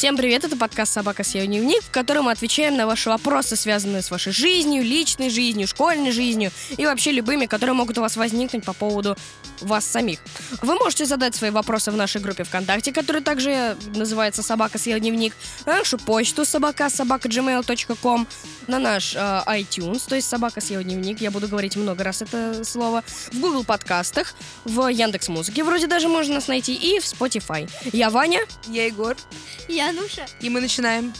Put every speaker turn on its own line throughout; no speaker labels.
Всем привет, это подкаст «Собака съела дневник», в котором мы отвечаем на ваши вопросы, связанные с вашей жизнью, личной жизнью, школьной жизнью и вообще любыми, которые могут у вас возникнуть по поводу вас самих. Вы можете задать свои вопросы в нашей группе ВКонтакте, которая также называется «Собака съела дневник», на нашу почту собака собака gmail.com, на наш э, iTunes, то есть «Собака съела дневник», я буду говорить много раз это слово, в Google подкастах, в Яндекс Музыке вроде даже можно нас найти, и в Spotify. Я Ваня.
Я Егор.
Я Нуша.
И мы начинаем.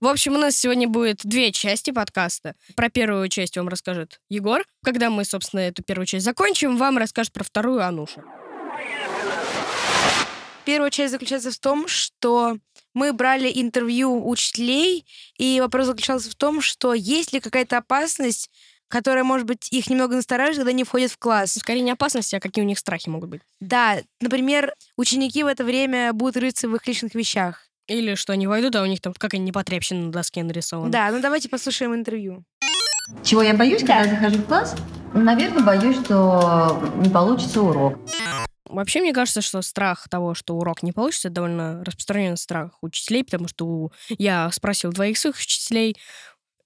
В общем, у нас сегодня будет две части подкаста. Про первую часть вам расскажет Егор. Когда мы, собственно, эту первую часть закончим, вам расскажет про вторую Ануша.
Первая часть заключается в том, что мы брали интервью учителей, и вопрос заключался в том, что есть ли какая-то опасность, которая, может быть, их немного настораживает, когда они входят в класс.
Скорее не опасности, а какие у них страхи могут быть.
Да, например, ученики в это время будут рыться в их личных вещах.
Или что они войдут, а у них там какая непотребщина на доске нарисована.
Да, ну давайте послушаем интервью.
Чего я боюсь, когда я захожу в класс? Наверное, боюсь, что не получится урок.
Вообще, мне кажется, что страх того, что урок не получится, это довольно распространенный страх учителей, потому что у... я спросил двоих своих учителей,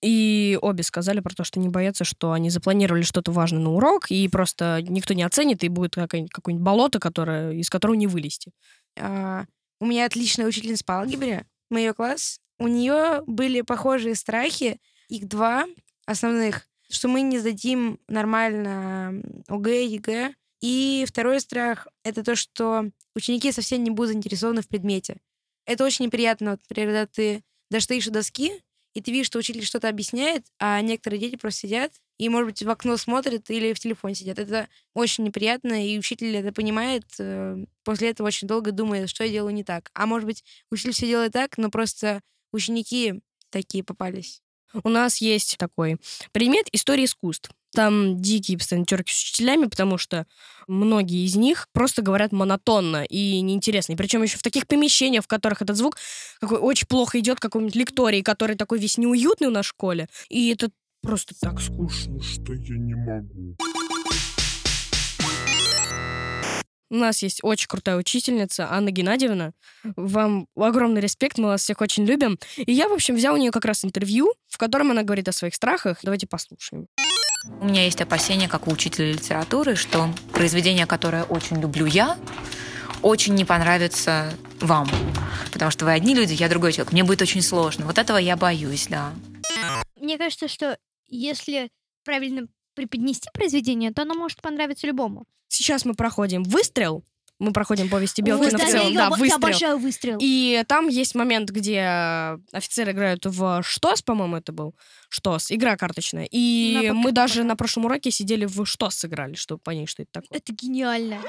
и обе сказали про то, что не боятся, что они запланировали что-то важное на урок, и просто никто не оценит, и будет какое-нибудь, болото, которое, из которого не вылезти.
А, у меня отличная учительница по алгебре, мы класс. У нее были похожие страхи, их два основных, что мы не сдадим нормально ОГЭ, ЕГЭ. И второй страх — это то, что ученики совсем не будут заинтересованы в предмете. Это очень неприятно, вот, например, когда ты стоишь у доски, и ты видишь, что учитель что-то объясняет, а некоторые дети просто сидят и, может быть, в окно смотрят или в телефон сидят. Это очень неприятно, и учитель это понимает, э, после этого очень долго думает, что я делаю не так. А может быть, учитель все делает так, но просто ученики такие попались.
У нас есть такой предмет истории искусств. Там дикие постоянно терки с учителями, потому что многие из них просто говорят монотонно и неинтересно. И причем еще в таких помещениях, в которых этот звук какой очень плохо идет, какой-нибудь лекторий, который такой весь неуютный у нас в школе. И это просто так скучно, что я не могу. У нас есть очень крутая учительница Анна Геннадьевна. Вам огромный респект, мы вас всех очень любим. И я, в общем, взял у нее как раз интервью, в котором она говорит о своих страхах. Давайте послушаем.
У меня есть опасения, как у учителя литературы, что произведение, которое очень люблю я, очень не понравится вам. Потому что вы одни люди, я другой человек. Мне будет очень сложно. Вот этого я боюсь, да.
Мне кажется, что если правильно преподнести произведение, то оно может понравиться любому.
Сейчас мы проходим выстрел. Мы проходим повести Белкина
да,
в целом.
я,
Да,
обо- я
выстрел.
обожаю выстрел.
И там есть момент, где офицеры играют в ШТОС, по-моему, это был. ШТОС, игра карточная. И
На
мы даже на прошлом уроке сидели в ШТОС сыграли, чтобы понять, что это такое.
Это гениально.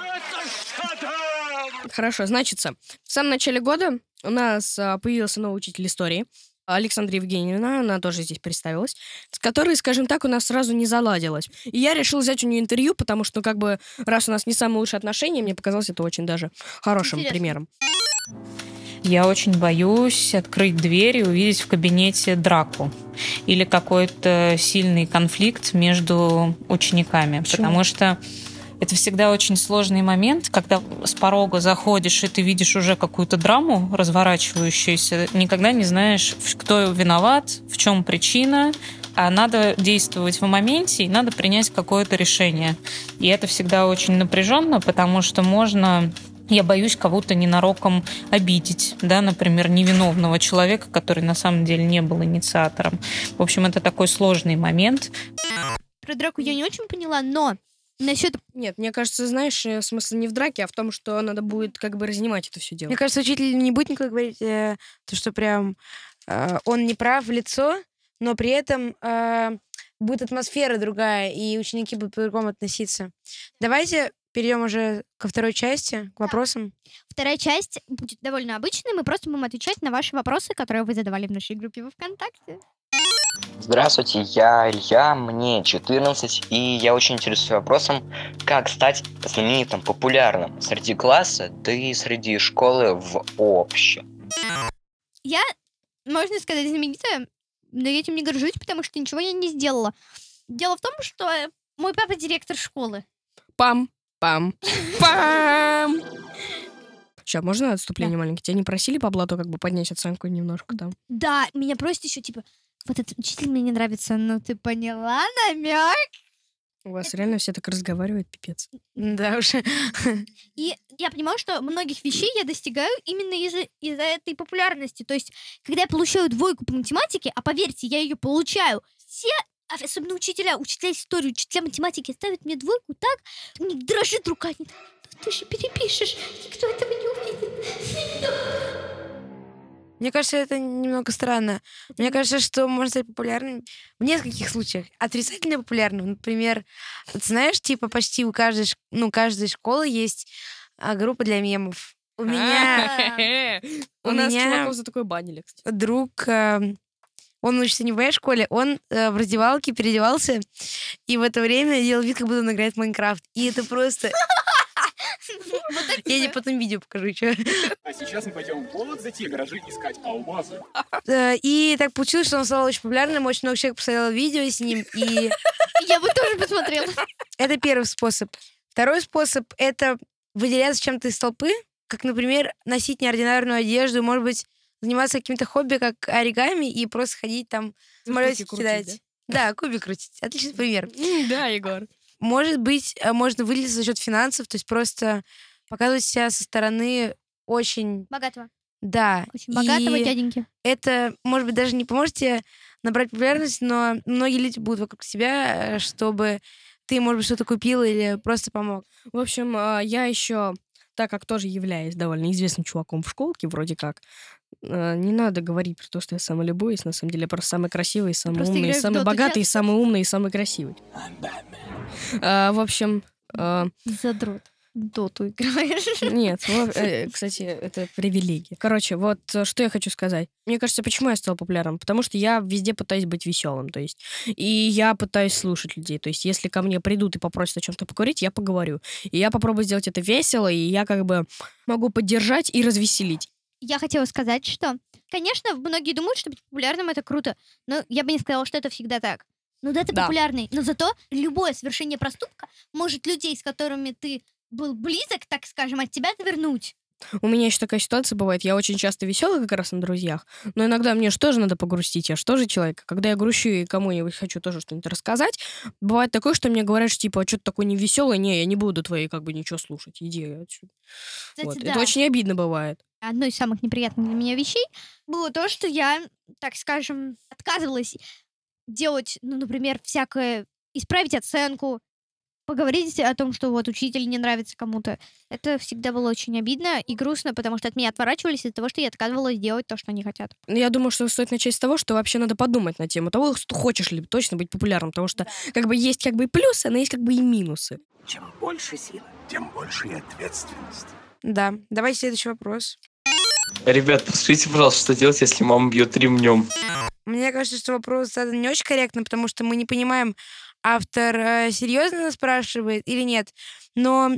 Хорошо, значится, в самом начале года у нас а, появился новый учитель истории. Александра Евгеньевна, она тоже здесь представилась, с которой, скажем так, у нас сразу не заладилось. И я решил взять у нее интервью, потому что, как бы, раз у нас не самые лучшие отношения, мне показалось это очень даже хорошим
Интересно.
примером.
Я очень боюсь открыть дверь и увидеть в кабинете драку или какой-то сильный конфликт между учениками,
Почему?
потому что это всегда очень сложный момент, когда с порога заходишь, и ты видишь уже какую-то драму разворачивающуюся, никогда не знаешь, кто виноват, в чем причина, а надо действовать в моменте, и надо принять какое-то решение. И это всегда очень напряженно, потому что можно я боюсь кого-то ненароком обидеть, да, например, невиновного человека, который на самом деле не был инициатором. В общем, это такой сложный момент.
Про драку я не очень поняла, но насчет
Нет, мне кажется, знаешь, э, смысл не в драке, а в том, что надо будет как бы разнимать это все дело.
Мне кажется, учитель не будет никогда говорить, э, то, что прям э, он не прав в лицо, но при этом э, будет атмосфера другая, и ученики будут по-другому относиться. Давайте перейдем уже ко второй части, к вопросам.
вторая часть будет довольно обычной. Мы просто будем отвечать на ваши вопросы, которые вы задавали в нашей группе во ВКонтакте.
Здравствуйте, я Илья, мне 14, и я очень интересуюсь вопросом, как стать знаменитым, популярным среди класса, да и среди школы в общем.
Я, можно сказать, знаменитая, но я этим не горжусь, потому что ничего я не сделала. Дело в том, что мой папа директор школы.
Пам, пам, пам. Сейчас, можно отступление маленькое? Тебя не просили по блату как бы поднять оценку немножко там?
Да, меня просят еще, типа, вот этот учитель мне не нравится, но ты поняла намек?
У вас реально все так разговаривают, пипец.
Да уж.
И я понимаю, что многих вещей я достигаю именно из-за из этой популярности. То есть, когда я получаю двойку по математике, а поверьте, я ее получаю, все, особенно учителя, учителя истории, учителя математики ставят мне двойку так, у них дрожит рука, они так, «Ну ты же перепишешь, никто этого не увидит.
Мне кажется, это немного странно. Мне кажется, что можно стать популярным в нескольких случаях. Отрицательно популярным, например, ты знаешь, типа почти у каждой, ну, каждой школы есть а, группа для мемов. У меня
У нас чуваков за такое банили, кстати.
друг, э, он учится не в моей школе, он э, в раздевалке переодевался, и в это время делал вид, как будто он играет в Майнкрафт. И это просто... Я тебе потом видео покажу, что.
А сейчас мы пойдем вот за те гаражи искать алмазы.
И так получилось, что он стал очень популярным, очень много человек посмотрело видео с ним, и
Я бы тоже посмотрела.
это первый способ. Второй способ — это выделяться чем-то из толпы, как, например, носить неординарную одежду, может быть, заниматься каким-то хобби, как оригами, и просто ходить там, самолетики
крутить,
кидать. Да, кубик крутить. Отличный пример.
Да, Егор.
Может быть, э, можно выделиться за счет финансов, то есть просто показывать себя со стороны очень,
Богатого.
да.
Очень богатого
и
дяденьки.
это, может быть, даже не поможет тебе набрать популярность, но многие люди будут вокруг тебя, э, чтобы ты, может быть, что-то купил или просто помог.
В общем, а, я еще, так как тоже являюсь довольно известным чуваком в школке, вроде как, а, не надо говорить про то, что я самолюбуюсь. На самом деле, я просто самый красивый, самый
просто
умный, самый богатый, самый умный и самый красивый. А, В общем, а,
Задрот. Доту играешь.
Нет, э, кстати, это привилегия. Короче, вот э, что я хочу сказать. Мне кажется, почему я стал популярным? Потому что я везде пытаюсь быть веселым, то есть. И я пытаюсь слушать людей. То есть, если ко мне придут и попросят о чем-то поговорить, я поговорю. И я попробую сделать это весело, и я как бы могу поддержать и развеселить.
Я хотела сказать, что, конечно, многие думают, что быть популярным это круто, но я бы не сказала, что это всегда так. Ну да, ты
Да.
популярный, но зато любое совершение проступка может людей, с которыми ты был близок, так скажем, от тебя отвернуть.
У меня еще такая ситуация бывает. Я очень часто веселый как раз на друзьях, но иногда мне же тоже надо погрустить. Я же тоже человек. Когда я грущу и кому-нибудь хочу тоже что-нибудь рассказать, бывает такое, что мне говорят, что типа, а что ты такой невеселый? Не, я не буду твоей как бы ничего слушать. Иди отсюда.
Кстати,
Вот.
да.
Это очень обидно бывает.
Одной из самых неприятных для меня вещей было то, что я, так скажем, отказывалась делать, ну, например, всякое, исправить оценку, поговорить о том, что вот учитель не нравится кому-то. Это всегда было очень обидно и грустно, потому что от меня отворачивались из-за того, что я отказывалась делать то, что они хотят.
Ну, Я думаю, что стоит начать с того, что вообще надо подумать на тему того, что хочешь ли точно быть популярным, потому что как бы есть как бы и плюсы, но есть как бы и минусы.
Чем больше силы, тем больше и ответственность.
Да. Давайте следующий вопрос.
Ребят, подскажите, пожалуйста, что делать, если мама бьет ремнем?
Мне кажется, что вопрос задан не очень корректно, потому что мы не понимаем, автор э, серьезно нас спрашивает или нет. Но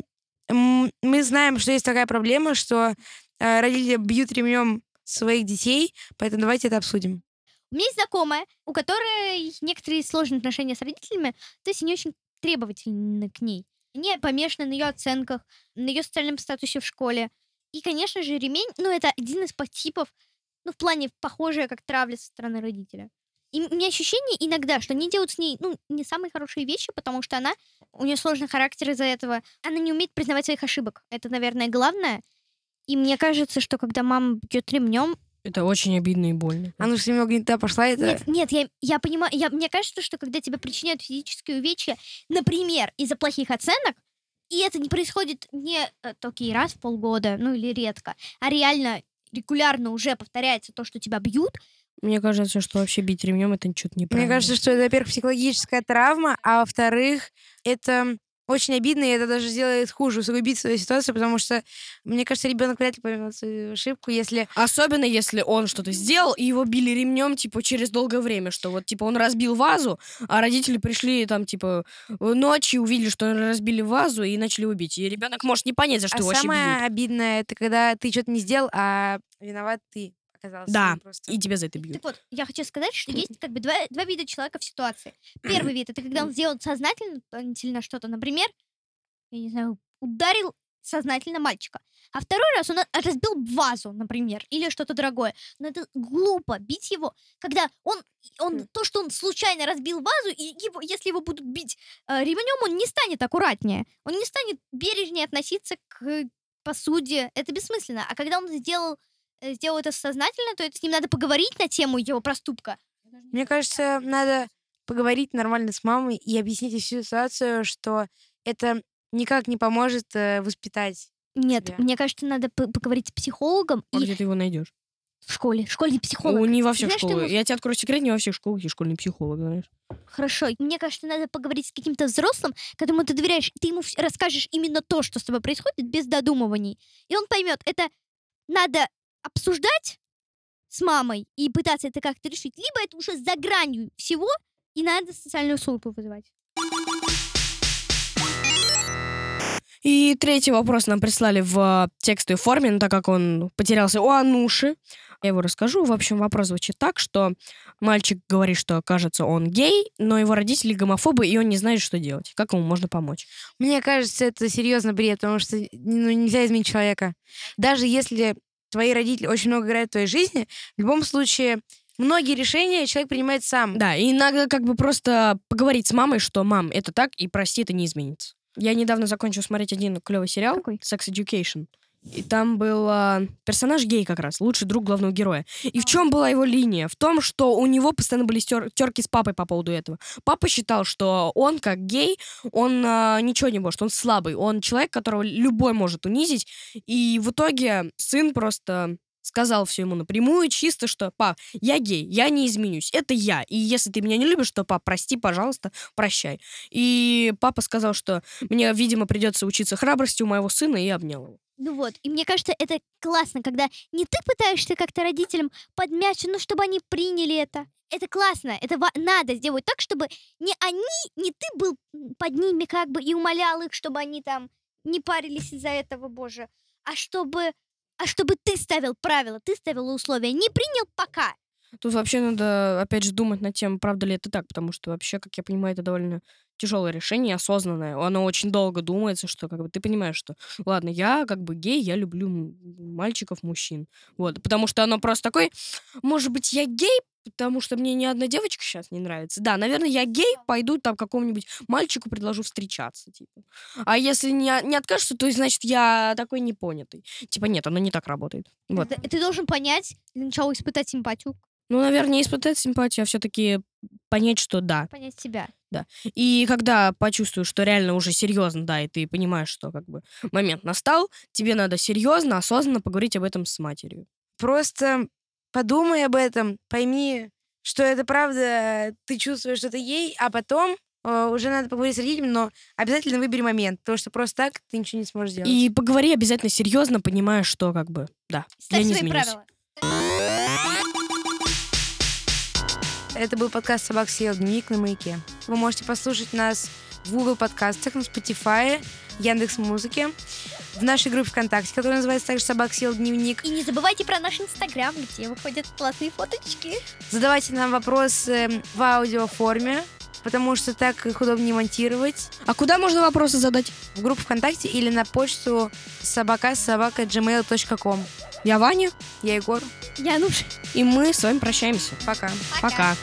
мы знаем, что есть такая проблема, что э, родители бьют ремнем своих детей, поэтому давайте это обсудим.
У меня есть знакомая, у которой некоторые сложные отношения с родителями, то есть они очень требовательны к ней. Они помешаны на ее оценках, на ее социальном статусе в школе. И, конечно же, ремень, ну, это один из подтипов, ну, в плане похожее, как травля со стороны родителя. И у меня ощущение иногда, что они делают с ней, ну, не самые хорошие вещи, потому что она, у нее сложный характер из-за этого. Она не умеет признавать своих ошибок. Это, наверное, главное. И мне кажется, что когда мама бьет ремнем,
Это очень обидно и больно.
А ну что немного не туда пошла, это...
нет, нет, я, я понимаю, я, мне кажется, что когда тебе причиняют физические увечья, например, из-за плохих оценок, и это не происходит не э, только и раз в полгода, ну или редко, а реально регулярно уже повторяется то, что тебя бьют,
Мне кажется, что вообще бить ремнем это что-то неправильно.
Мне кажется, что это, во-первых, психологическая травма, а во-вторых, это очень обидно, и это даже сделает хуже, усугубит свою ситуацию, потому что, мне кажется, ребенок вряд ли поймет свою ошибку, если...
Особенно, если он что-то сделал, и его били ремнем, типа, через долгое время, что вот, типа, он разбил вазу, а родители пришли, там, типа, ночью, увидели, что разбили вазу, и начали убить. И ребенок может не понять, за что
а
его
самое обидное, это когда ты что-то не сделал, а виноват ты оказался.
Да,
просто.
И тебя за это бьют.
Так вот, я хочу сказать, что есть как бы два, два вида человека в ситуации. Первый вид — это когда он сделал сознательно что-то, например, я не знаю, ударил сознательно мальчика. А второй раз он разбил вазу, например, или что-то дорогое. Но это глупо бить его, когда он, он то, что он случайно разбил вазу, и его, если его будут бить э, ремнем, он не станет аккуратнее, он не станет бережнее относиться к посуде. Это бессмысленно. А когда он сделал, сделал это сознательно, то это с ним надо поговорить на тему его проступка.
Мне кажется, надо поговорить нормально с мамой и объяснить ей всю ситуацию, что это никак не поможет э, воспитать.
Нет,
тебя.
мне кажется, надо п- поговорить с психологом
А
и
где ты его найдешь?
в школе. В школе психолог.
У не во всех школах.
ему-
Я тебе открою секрет, не во всех школах есть школьный психолог, знаешь.
Хорошо. Мне кажется, надо поговорить с каким-то взрослым, которому ты доверяешь, и ты ему расскажешь именно то, что с тобой происходит, без додумываний. И он поймет, это надо обсуждать с мамой и пытаться это как-то решить, либо это уже за гранью всего, и надо социальную службу вызывать.
И третий вопрос нам прислали в текстовой форме, но так как он потерялся у Ануши, я его расскажу. В общем, вопрос звучит так, что мальчик говорит, что, кажется, он гей, но его родители гомофобы, и он не знает, что делать. Как ему можно помочь?
Мне кажется, это серьезно бред, потому что ну, нельзя изменить человека. Даже если твои родители очень много играют в твоей жизни, в любом случае многие решения человек принимает сам.
Да, и надо как бы просто поговорить с мамой, что «мам, это так, и прости, это не изменится». Я недавно закончил смотреть один клевый сериал
Какой?
«Sex Education». И там был а, персонаж гей как раз, лучший друг главного героя. И в чем была его линия? В том, что у него постоянно были терки с папой по поводу этого. Папа считал, что он, как гей, он а, ничего не может, он слабый. Он человек, которого любой может унизить. И в итоге сын просто сказал все ему напрямую, чисто, что, пап, я гей, я не изменюсь, это я. И если ты меня не любишь, то, пап, прости, пожалуйста, прощай. И папа сказал, что мне, видимо, придется учиться храбрости у моего сына, и обнял его.
Ну вот, и мне кажется, это классно, когда не ты пытаешься как-то родителям подмячить, ну, чтобы они приняли это. Это классно, это надо сделать так, чтобы не они, не ты был под ними как бы и умолял их, чтобы они там не парились из-за этого, боже, а чтобы, а чтобы ты ставил правила, ты ставил условия, не принял пока.
Тут вообще надо, опять же, думать над тем, правда ли это так, потому что вообще, как я понимаю, это довольно тяжелое решение, осознанное. Оно очень долго думается, что как бы ты понимаешь, что ладно, я как бы гей, я люблю мальчиков, мужчин. Вот, потому что оно просто такой, может быть, я гей, потому что мне ни одна девочка сейчас не нравится. Да, наверное, я гей, пойду там какому-нибудь мальчику предложу встречаться, типа. А если не, не откажется, то значит я такой непонятый. Типа нет, оно не так работает. Вот.
Ты, ты должен понять, для начала испытать симпатию,
Ну, наверное, не испытать симпатию, а все-таки понять, что да.
понять себя.
И когда почувствуешь, что реально уже серьезно, да, и ты понимаешь, что как бы момент настал, тебе надо серьезно, осознанно поговорить об этом с матерью.
Просто подумай об этом, пойми, что это правда, ты чувствуешь, что ты ей, а потом э, уже надо поговорить с родителями, но обязательно выбери момент, потому что просто так ты ничего не сможешь сделать.
И поговори обязательно серьезно, понимая, что как бы, да,
Ставь
я не
свои
изменюсь.
правила.
Это был подкаст «Собак съел дневник» на маяке. Вы можете послушать нас в Google подкастах, на Spotify, Яндекс Музыке, в нашей группе ВКонтакте, которая называется также «Собак съел дневник».
И не забывайте про наш инстаграм, где выходят классные фоточки.
Задавайте нам вопросы в аудиоформе, потому что так их удобнее монтировать.
А куда можно вопросы задать?
В группу ВКонтакте или на почту собака собака gmail.com.
Я Ваня,
Я Егор.
Януш.
и мы с вами прощаемся.
Пока.
Пока.